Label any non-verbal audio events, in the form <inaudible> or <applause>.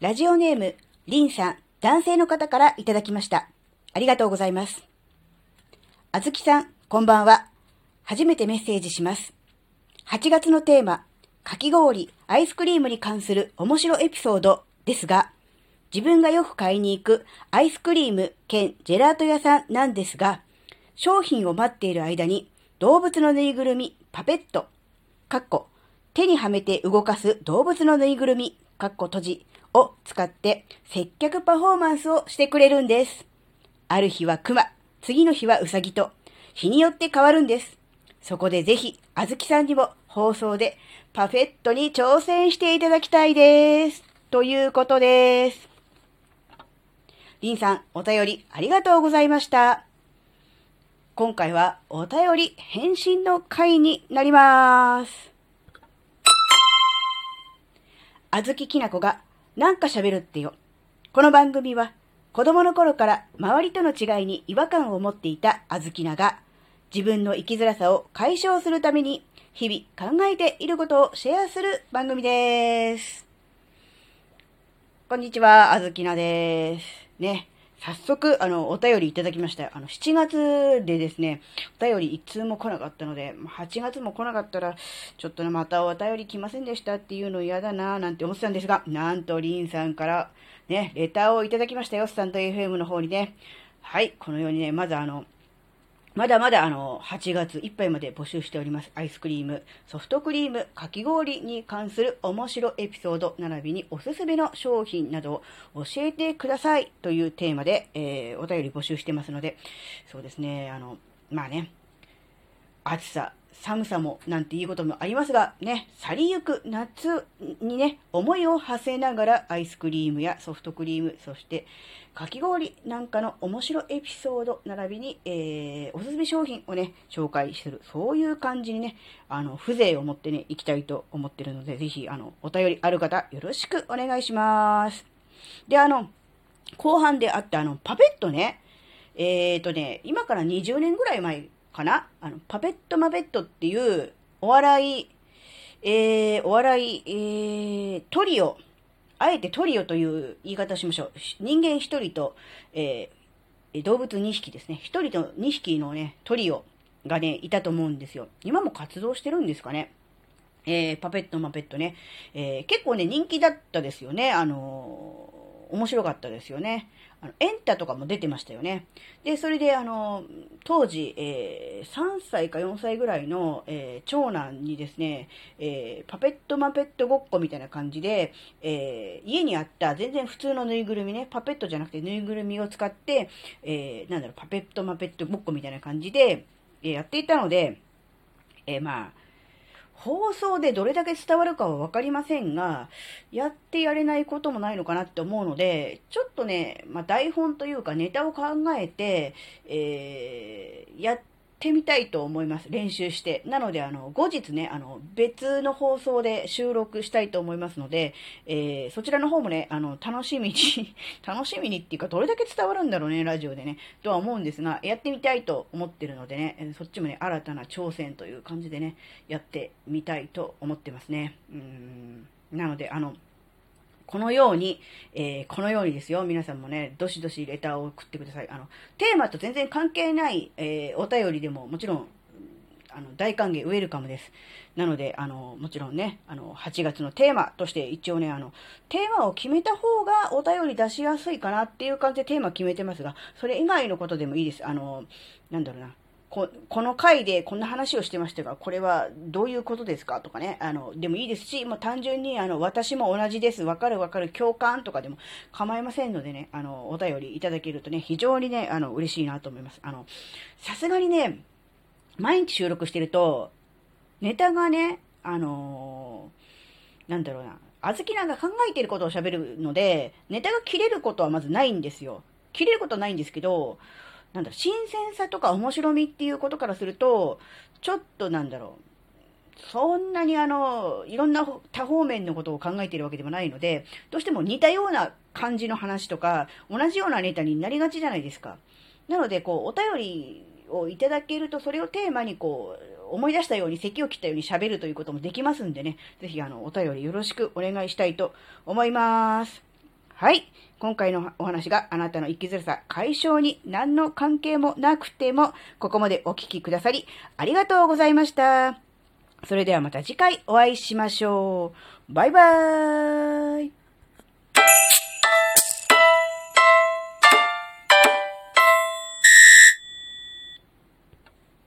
ラジオネーム、リンさん、男性の方からいただきました。ありがとうございます。あずきさん、こんばんは。初めてメッセージします。8月のテーマ、かき氷、アイスクリームに関する面白エピソードですが、自分がよく買いに行くアイスクリーム兼ジェラート屋さんなんですが、商品を待っている間に動物のぬいぐるみ、パペット、かっこ、手にはめて動かす動物のぬいぐるみ、かっこ閉じを使って接客パフォーマンスをしてくれるんです。ある日はクマ、次の日はウサギと、日によって変わるんです。そこでぜひ、あずきさんにも放送でパフェットに挑戦していただきたいです。ということです。りんさん、お便りありがとうございました。今回はお便り返信の回になります。あずききなこがなんか喋るってよ。この番組は子供の頃から周りとの違いに違和感を持っていたあずきなが自分の生きづらさを解消するために日々考えていることをシェアする番組です。こんにちは、あずきなです。ね。早速、あの、お便りいただきました。あの、7月でですね、お便り一通も来なかったので、8月も来なかったら、ちょっとね、またお便り来ませんでしたっていうの嫌だなぁなんて思ってたんですが、なんと、りんさんから、ね、レターをいただきましたよ、スタント FM の方にね。はい、このようにね、まずあの、まだまだあの、8月いっぱいまで募集しております。アイスクリーム、ソフトクリーム、かき氷に関する面白エピソード、並びにおすすめの商品などを教えてくださいというテーマで、えー、お便り募集してますので、そうですね、あの、まあね、暑さ、寒さもなんていうこともありますが、ね、去りゆく夏にね、思いを馳せながらアイスクリームやソフトクリーム、そしてかき氷なんかの面白エピソード並びに、えー、おすすめ商品をね、紹介する。そういう感じにね、あの、風情を持ってね、行きたいと思ってるので、ぜひ、あの、お便りある方、よろしくお願いします。で、あの、後半であったあの、パペットね、えーとね、今から20年ぐらい前かな？あの、パペットマペットっていう、お笑い、えー、お笑い、えー、トリオ、あえてトリオという言い方をしましょう。人間一人と、えー、動物二匹ですね。一人と二匹のね、トリオがね、いたと思うんですよ。今も活動してるんですかね。えー、パペットマペットね。えー、結構ね、人気だったですよね。あのー、面白かったですよね。あの、エンタとかも出てましたよね。で、それで、あの、当時、えー、3歳か4歳ぐらいの、えー、長男にですね、えー、パペットマペットごっこみたいな感じで、え、家にあった全然普通のぬいぐるみね、パペットじゃなくてぬいぐるみを使って、え、なんだろう、パペットマペットごっこみたいな感じで、え、やっていたので、え、まあ、放送でどれだけ伝わるかは分かりませんが、やってやれないこともないのかなって思うので、ちょっとね、まあ、台本というかネタを考えて、えー、やっってみたいと思います。練習して。なので、あの、後日ね、あの、別の放送で収録したいと思いますので、えー、そちらの方もね、あの、楽しみに <laughs> 楽しみにっていうか、どれだけ伝わるんだろうね、ラジオでね、とは思うんですが、やってみたいと思ってるのでね、そっちもね、新たな挑戦という感じでね、やってみたいと思ってますね。うん。なので、あの、このように、えー、このようにですよ、皆さんもね、どしどしレターを送ってください。あの、テーマと全然関係ない、えー、お便りでももちろん、あの、大歓迎、ウェルカムです。なので、あの、もちろんね、あの、8月のテーマとして一応ね、あの、テーマを決めた方がお便り出しやすいかなっていう感じでテーマ決めてますが、それ以外のことでもいいです。あの、なんだろうな。ここの回でこんな話をしてましたが、これはどういうことですかとかね、あの、でもいいですし、もう単純に、あの、私も同じです、わかるわかる、共感とかでも構いませんのでね、あの、お便りいただけるとね、非常にね、あの、嬉しいなと思います。あの、さすがにね、毎日収録してると、ネタがね、あのー、なんだろうな、あずきなんか考えてることを喋るので、ネタが切れることはまずないんですよ。切れることはないんですけど、なんだ、新鮮さとか面白みっていうことからすると、ちょっとなんだろう、そんなにあの、いろんな多方面のことを考えているわけでもないので、どうしても似たような感じの話とか、同じようなネタになりがちじゃないですか。なので、こう、お便りをいただけると、それをテーマにこう、思い出したように、咳を切ったように喋るということもできますんでね、ぜひあの、お便りよろしくお願いしたいと思います。はい。今回のお話があなたの生きづらさ解消に何の関係もなくても、ここまでお聞きくださり、ありがとうございました。それではまた次回お会いしましょう。バイバーイ